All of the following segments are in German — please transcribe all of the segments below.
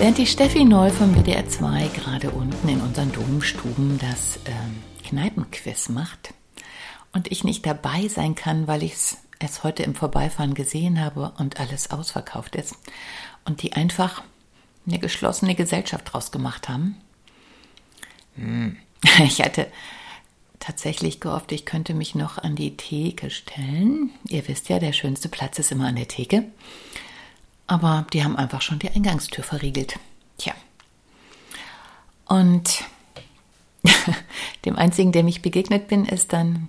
Während die Steffi Neu vom WDR 2 gerade unten in unseren Domstuben das ähm, Kneipenquiz macht und ich nicht dabei sein kann, weil ich es heute im Vorbeifahren gesehen habe und alles ausverkauft ist und die einfach eine geschlossene Gesellschaft draus gemacht haben. Hm. Ich hatte tatsächlich gehofft, ich könnte mich noch an die Theke stellen. Ihr wisst ja, der schönste Platz ist immer an der Theke. Aber die haben einfach schon die Eingangstür verriegelt. Tja. Und dem einzigen, dem ich begegnet bin, ist dann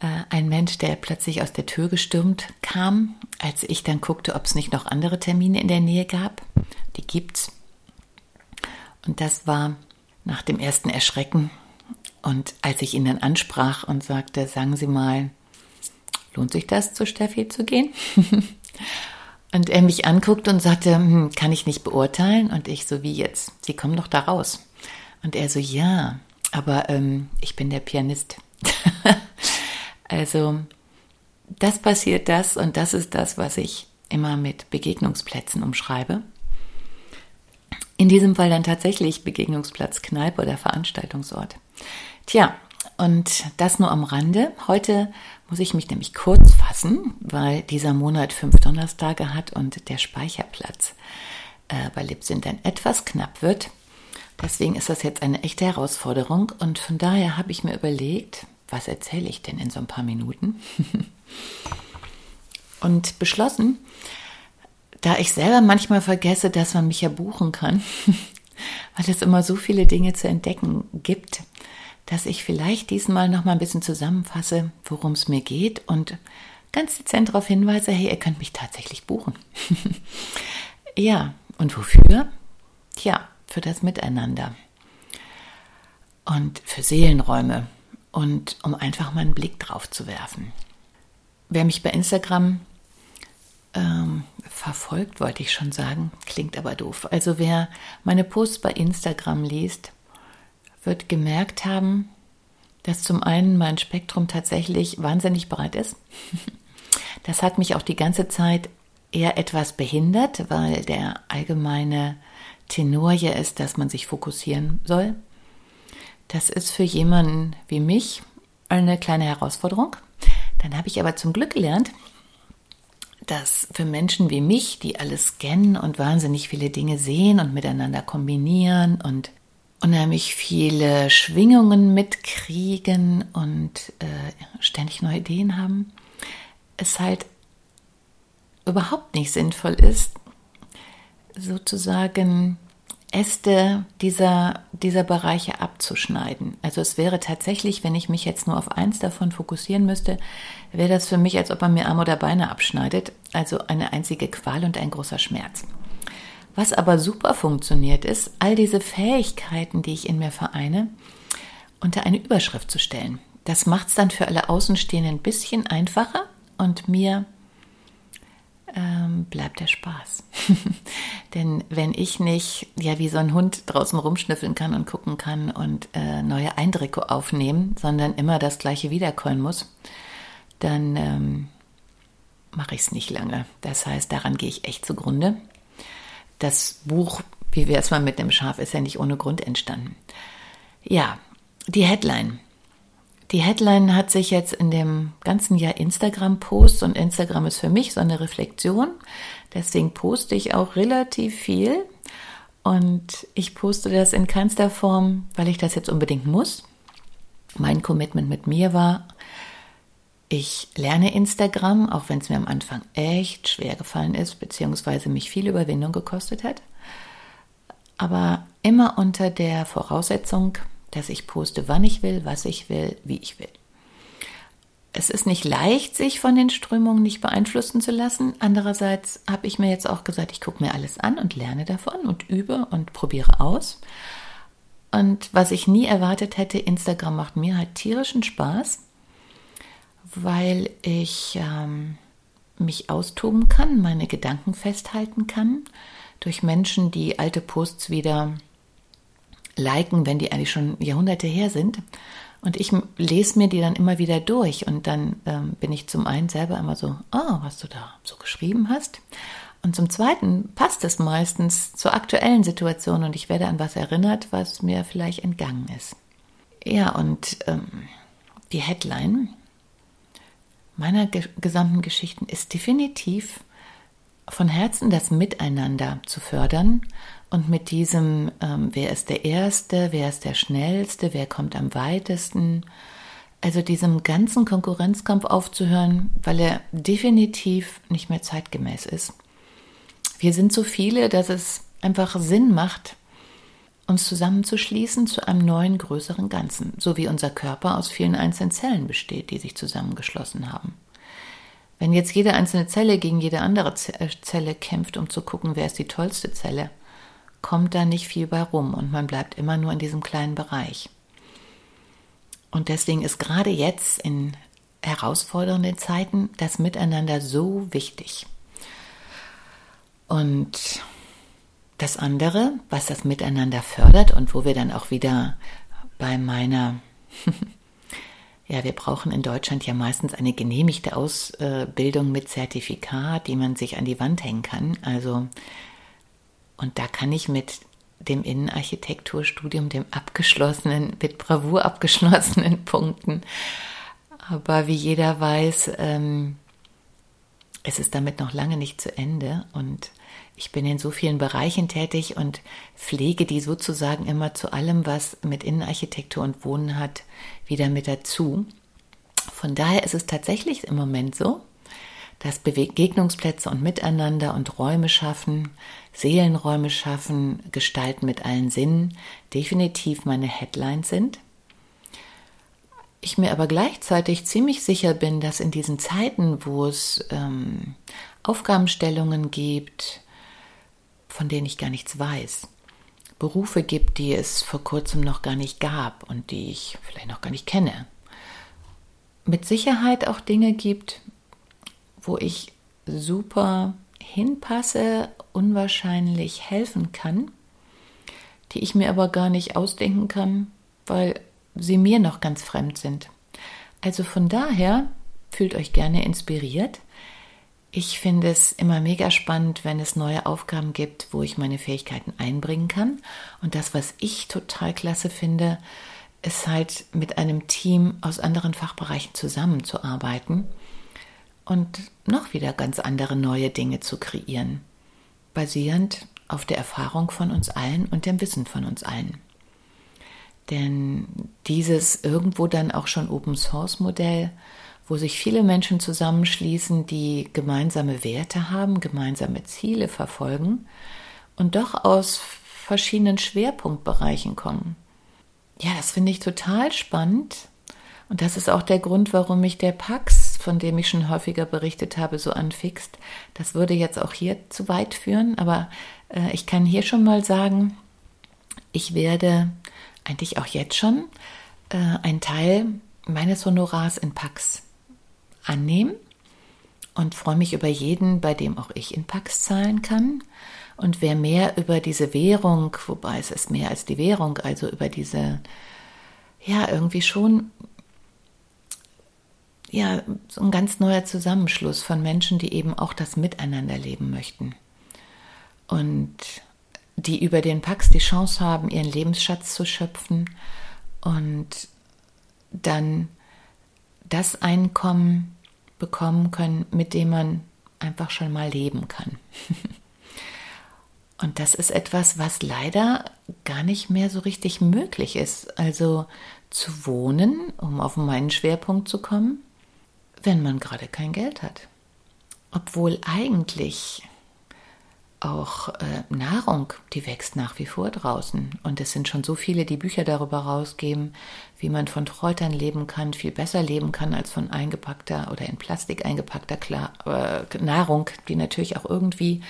äh, ein Mensch, der plötzlich aus der Tür gestürmt kam, als ich dann guckte, ob es nicht noch andere Termine in der Nähe gab. Die gibt's. Und das war nach dem ersten Erschrecken. Und als ich ihn dann ansprach und sagte, sagen Sie mal, lohnt sich das, zu Steffi zu gehen? Und er mich anguckt und sagte, hm, kann ich nicht beurteilen? Und ich so, wie jetzt? Sie kommen doch da raus. Und er so, ja, aber ähm, ich bin der Pianist. also, das passiert das und das ist das, was ich immer mit Begegnungsplätzen umschreibe. In diesem Fall dann tatsächlich Begegnungsplatz, Kneipe oder Veranstaltungsort. Tja, und das nur am Rande. Heute muss ich mich nämlich kurz fassen, weil dieser Monat fünf Donnerstage hat und der Speicherplatz äh, bei Libsyn dann etwas knapp wird. Deswegen ist das jetzt eine echte Herausforderung und von daher habe ich mir überlegt, was erzähle ich denn in so ein paar Minuten? und beschlossen, da ich selber manchmal vergesse, dass man mich ja buchen kann, weil es immer so viele Dinge zu entdecken gibt, dass ich vielleicht diesmal noch mal ein bisschen zusammenfasse, worum es mir geht und ganz dezent darauf hinweise, hey, ihr könnt mich tatsächlich buchen. ja, und wofür? Tja, für das Miteinander und für Seelenräume und um einfach mal einen Blick drauf zu werfen. Wer mich bei Instagram ähm, verfolgt, wollte ich schon sagen, klingt aber doof. Also wer meine Posts bei Instagram liest, wird gemerkt haben, dass zum einen mein Spektrum tatsächlich wahnsinnig breit ist. Das hat mich auch die ganze Zeit eher etwas behindert, weil der allgemeine Tenor hier ist, dass man sich fokussieren soll. Das ist für jemanden wie mich eine kleine Herausforderung. Dann habe ich aber zum Glück gelernt, dass für Menschen wie mich, die alles scannen und wahnsinnig viele Dinge sehen und miteinander kombinieren und unheimlich viele Schwingungen mitkriegen und äh, ständig neue Ideen haben, es halt überhaupt nicht sinnvoll ist, sozusagen Äste dieser, dieser Bereiche abzuschneiden. Also es wäre tatsächlich, wenn ich mich jetzt nur auf eins davon fokussieren müsste, wäre das für mich, als ob man mir Arme oder Beine abschneidet. Also eine einzige Qual und ein großer Schmerz. Was aber super funktioniert, ist, all diese Fähigkeiten, die ich in mir vereine, unter eine Überschrift zu stellen. Das macht es dann für alle Außenstehenden ein bisschen einfacher und mir ähm, bleibt der Spaß. Denn wenn ich nicht, ja, wie so ein Hund draußen rumschnüffeln kann und gucken kann und äh, neue Eindrücke aufnehmen, sondern immer das Gleiche wiederkäuen muss, dann ähm, mache ich es nicht lange. Das heißt, daran gehe ich echt zugrunde das Buch, wie wäre es mal mit dem Schaf, ist ja nicht ohne Grund entstanden. Ja, die Headline. Die Headline hat sich jetzt in dem ganzen Jahr Instagram-Post und Instagram ist für mich so eine Reflexion. Deswegen poste ich auch relativ viel. Und ich poste das in keinster Form, weil ich das jetzt unbedingt muss. Mein Commitment mit mir war, ich lerne Instagram, auch wenn es mir am Anfang echt schwer gefallen ist, beziehungsweise mich viel Überwindung gekostet hat. Aber immer unter der Voraussetzung, dass ich poste, wann ich will, was ich will, wie ich will. Es ist nicht leicht, sich von den Strömungen nicht beeinflussen zu lassen. Andererseits habe ich mir jetzt auch gesagt, ich gucke mir alles an und lerne davon und übe und probiere aus. Und was ich nie erwartet hätte, Instagram macht mir halt tierischen Spaß weil ich ähm, mich austoben kann, meine Gedanken festhalten kann durch Menschen, die alte Posts wieder liken, wenn die eigentlich schon Jahrhunderte her sind. Und ich lese mir die dann immer wieder durch und dann ähm, bin ich zum einen selber immer so, oh, was du da so geschrieben hast. Und zum zweiten passt es meistens zur aktuellen Situation und ich werde an was erinnert, was mir vielleicht entgangen ist. Ja, und ähm, die Headline meiner ge gesamten Geschichten ist definitiv von Herzen das Miteinander zu fördern und mit diesem, ähm, wer ist der Erste, wer ist der Schnellste, wer kommt am weitesten, also diesem ganzen Konkurrenzkampf aufzuhören, weil er definitiv nicht mehr zeitgemäß ist. Wir sind so viele, dass es einfach Sinn macht, uns zusammenzuschließen zu einem neuen, größeren Ganzen, so wie unser Körper aus vielen einzelnen Zellen besteht, die sich zusammengeschlossen haben. Wenn jetzt jede einzelne Zelle gegen jede andere äh, Zelle kämpft, um zu gucken, wer ist die tollste Zelle, kommt da nicht viel bei rum und man bleibt immer nur in diesem kleinen Bereich. Und deswegen ist gerade jetzt in herausfordernden Zeiten das Miteinander so wichtig. Und das andere, was das Miteinander fördert und wo wir dann auch wieder bei meiner, ja, wir brauchen in Deutschland ja meistens eine genehmigte Ausbildung mit Zertifikat, die man sich an die Wand hängen kann. Also, und da kann ich mit dem Innenarchitekturstudium, dem abgeschlossenen, mit Bravour abgeschlossenen Punkten. Aber wie jeder weiß, ähm, es ist damit noch lange nicht zu Ende und ich bin in so vielen Bereichen tätig und pflege die sozusagen immer zu allem, was mit Innenarchitektur und Wohnen hat, wieder mit dazu. Von daher ist es tatsächlich im Moment so, dass Begegnungsplätze und Miteinander und Räume schaffen, Seelenräume schaffen, Gestalten mit allen Sinnen definitiv meine Headlines sind. Ich mir aber gleichzeitig ziemlich sicher bin, dass in diesen Zeiten, wo es ähm, Aufgabenstellungen gibt, von denen ich gar nichts weiß. Berufe gibt, die es vor kurzem noch gar nicht gab und die ich vielleicht noch gar nicht kenne. Mit Sicherheit auch Dinge gibt, wo ich super hinpasse, unwahrscheinlich helfen kann, die ich mir aber gar nicht ausdenken kann, weil sie mir noch ganz fremd sind. Also von daher fühlt euch gerne inspiriert. Ich finde es immer mega spannend, wenn es neue Aufgaben gibt, wo ich meine Fähigkeiten einbringen kann. Und das, was ich total klasse finde, ist halt mit einem Team aus anderen Fachbereichen zusammenzuarbeiten und noch wieder ganz andere neue Dinge zu kreieren, basierend auf der Erfahrung von uns allen und dem Wissen von uns allen. Denn dieses irgendwo dann auch schon Open Source Modell wo sich viele Menschen zusammenschließen, die gemeinsame Werte haben, gemeinsame Ziele verfolgen und doch aus verschiedenen Schwerpunktbereichen kommen. Ja, das finde ich total spannend. Und das ist auch der Grund, warum mich der Pax, von dem ich schon häufiger berichtet habe, so anfixt. Das würde jetzt auch hier zu weit führen, aber äh, ich kann hier schon mal sagen, ich werde eigentlich auch jetzt schon äh, einen Teil meines Honorars in Pax annehmen und freue mich über jeden, bei dem auch ich in Pax zahlen kann. Und wer mehr über diese Währung, wobei es ist mehr als die Währung, also über diese, ja, irgendwie schon, ja, so ein ganz neuer Zusammenschluss von Menschen, die eben auch das Miteinander leben möchten. Und die über den Pax die Chance haben, ihren Lebensschatz zu schöpfen und dann das Einkommen bekommen können, mit dem man einfach schon mal leben kann. Und das ist etwas, was leider gar nicht mehr so richtig möglich ist. Also zu wohnen, um auf meinen Schwerpunkt zu kommen, wenn man gerade kein Geld hat. Obwohl eigentlich auch äh, Nahrung, die wächst nach wie vor draußen. Und es sind schon so viele, die Bücher darüber rausgeben, wie man von Kräutern leben kann, viel besser leben kann als von eingepackter oder in Plastik eingepackter Klar äh, Nahrung, die natürlich auch irgendwie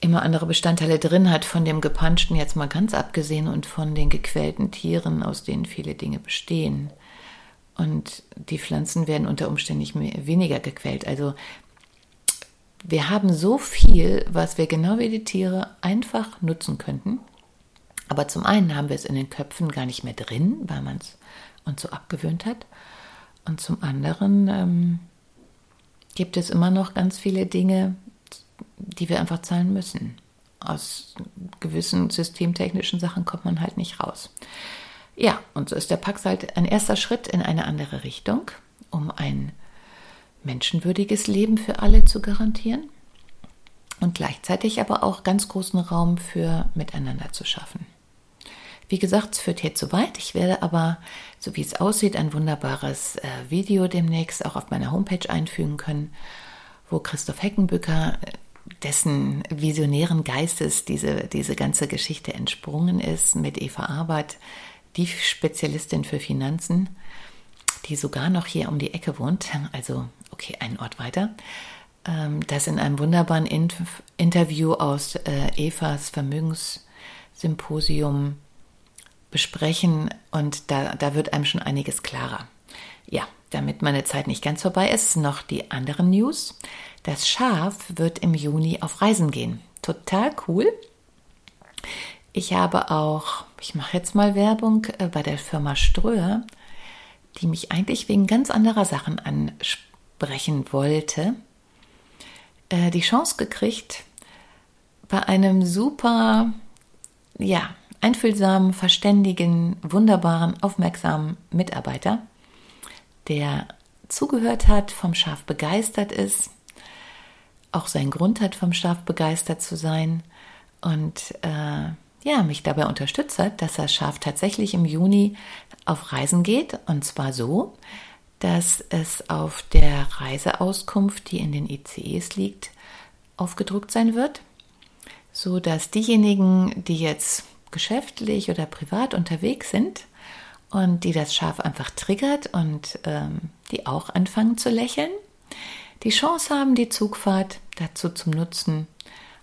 immer andere Bestandteile drin hat, von dem gepanschten jetzt mal ganz abgesehen und von den gequälten Tieren, aus denen viele Dinge bestehen. Und die Pflanzen werden unter Umständen nicht mehr, weniger gequält. Also wir haben so viel, was wir genau wie die Tiere einfach nutzen könnten. Aber zum einen haben wir es in den Köpfen gar nicht mehr drin, weil man es uns so abgewöhnt hat. Und zum anderen ähm, gibt es immer noch ganz viele Dinge, die wir einfach zahlen müssen. Aus gewissen systemtechnischen Sachen kommt man halt nicht raus. Ja, und so ist der Pax halt ein erster Schritt in eine andere Richtung, um ein menschenwürdiges Leben für alle zu garantieren und gleichzeitig aber auch ganz großen Raum für Miteinander zu schaffen. Wie gesagt, es führt hier zu weit. Ich werde aber, so wie es aussieht, ein wunderbares äh, Video demnächst auch auf meiner Homepage einfügen können, wo Christoph Heckenbücker, äh, dessen visionären Geistes diese, diese ganze Geschichte entsprungen ist, mit Eva Arbeit, die Spezialistin für Finanzen, die sogar noch hier um die Ecke wohnt, also okay, einen Ort weiter, ähm, das in einem wunderbaren Interview aus äh, Evas Vermögenssymposium besprechen und da, da wird einem schon einiges klarer. Ja, damit meine Zeit nicht ganz vorbei ist, noch die anderen News. Das Schaf wird im Juni auf Reisen gehen. Total cool. Ich habe auch, ich mache jetzt mal Werbung äh, bei der Firma Ströer, die mich eigentlich wegen ganz anderer Sachen ansprechen wollte, äh, die Chance gekriegt, bei einem super, ja, einfühlsamen, verständigen, wunderbaren, aufmerksamen Mitarbeiter, der zugehört hat, vom Schaf begeistert ist, auch seinen Grund hat, vom Schaf begeistert zu sein und äh, ja, mich dabei unterstützt hat, dass das Schaf tatsächlich im Juni auf Reisen geht. Und zwar so, dass es auf der Reiseauskunft, die in den ICEs liegt, aufgedruckt sein wird, so dass diejenigen, die jetzt geschäftlich oder privat unterwegs sind und die das Schaf einfach triggert und ähm, die auch anfangen zu lächeln, die Chance haben, die Zugfahrt dazu zum Nutzen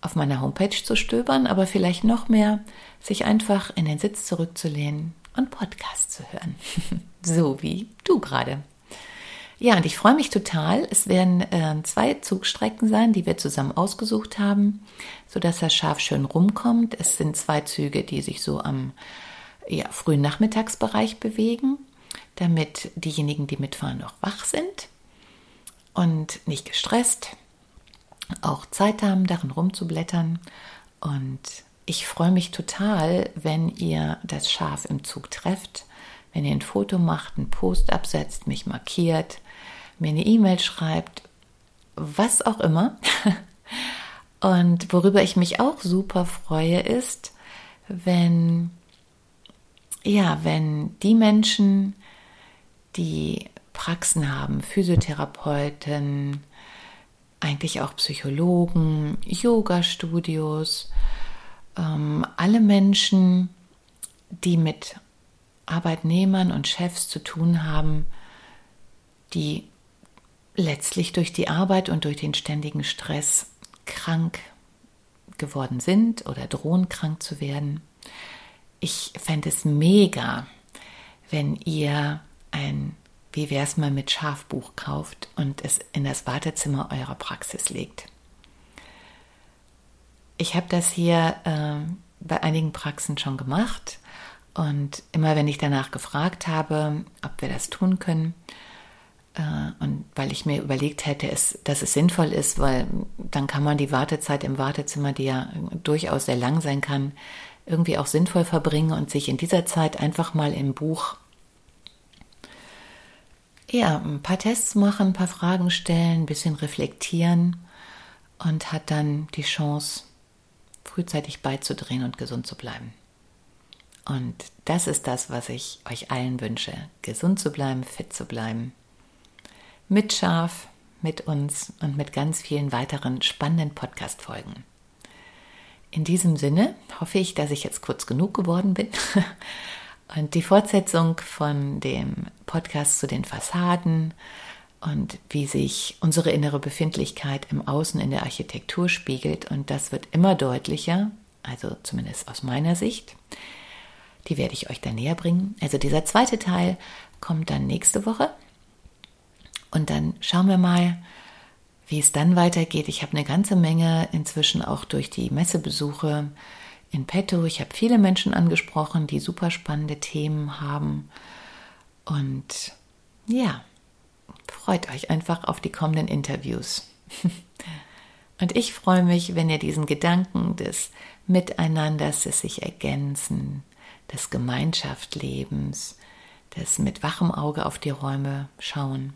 auf meiner Homepage zu stöbern, aber vielleicht noch mehr, sich einfach in den Sitz zurückzulehnen und Podcast zu hören. so wie du gerade. Ja, und ich freue mich total. Es werden äh, zwei Zugstrecken sein, die wir zusammen ausgesucht haben, sodass das Schaf schön rumkommt. Es sind zwei Züge, die sich so am ja, frühen Nachmittagsbereich bewegen, damit diejenigen, die mitfahren, noch wach sind und nicht gestresst, auch Zeit haben, darin rumzublättern. Und ich freue mich total, wenn ihr das Schaf im Zug trefft, wenn ihr ein Foto macht, einen Post absetzt, mich markiert mir eine E-Mail schreibt, was auch immer. Und worüber ich mich auch super freue, ist, wenn, ja, wenn die Menschen, die Praxen haben, Physiotherapeuten, eigentlich auch Psychologen, Yoga-Studios, ähm, alle Menschen, die mit Arbeitnehmern und Chefs zu tun haben, die letztlich durch die Arbeit und durch den ständigen Stress krank geworden sind oder drohen krank zu werden. Ich fände es mega, wenn ihr ein Wie wär's mal mit Schafbuch kauft und es in das Wartezimmer eurer Praxis legt. Ich habe das hier äh, bei einigen Praxen schon gemacht und immer wenn ich danach gefragt habe, ob wir das tun können, äh, und weil ich mir überlegt hätte, dass es sinnvoll ist, weil dann kann man die Wartezeit im Wartezimmer, die ja durchaus sehr lang sein kann, irgendwie auch sinnvoll verbringen und sich in dieser Zeit einfach mal im Buch ja, ein paar Tests machen, ein paar Fragen stellen, ein bisschen reflektieren und hat dann die Chance, frühzeitig beizudrehen und gesund zu bleiben. Und das ist das, was ich euch allen wünsche. Gesund zu bleiben, fit zu bleiben. Mit Schaf, mit uns und mit ganz vielen weiteren spannenden Podcast-Folgen. In diesem Sinne hoffe ich, dass ich jetzt kurz genug geworden bin. Und die Fortsetzung von dem Podcast zu den Fassaden und wie sich unsere innere Befindlichkeit im Außen in der Architektur spiegelt. Und das wird immer deutlicher, also zumindest aus meiner Sicht. Die werde ich euch dann näher bringen. Also dieser zweite Teil kommt dann nächste Woche. Und dann schauen wir mal, wie es dann weitergeht. Ich habe eine ganze Menge inzwischen auch durch die Messebesuche in petto. Ich habe viele Menschen angesprochen, die super spannende Themen haben. Und ja, freut euch einfach auf die kommenden Interviews. Und ich freue mich, wenn ihr diesen Gedanken des Miteinanders, des sich ergänzen, des Gemeinschaftslebens, des mit wachem Auge auf die Räume schauen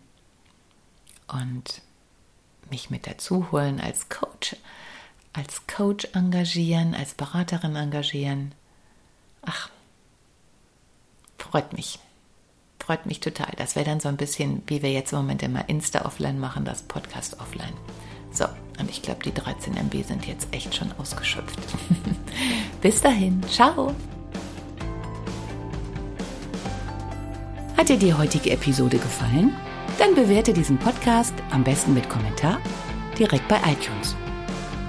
und mich mit dazu holen als Coach, als Coach engagieren, als Beraterin engagieren. Ach, freut mich. Freut mich total. Das wäre dann so ein bisschen, wie wir jetzt im Moment immer Insta offline machen, das Podcast offline. So, und ich glaube, die 13 MB sind jetzt echt schon ausgeschöpft. Bis dahin, ciao. Hat dir die heutige Episode gefallen? Dann bewerte diesen Podcast am besten mit Kommentar direkt bei iTunes.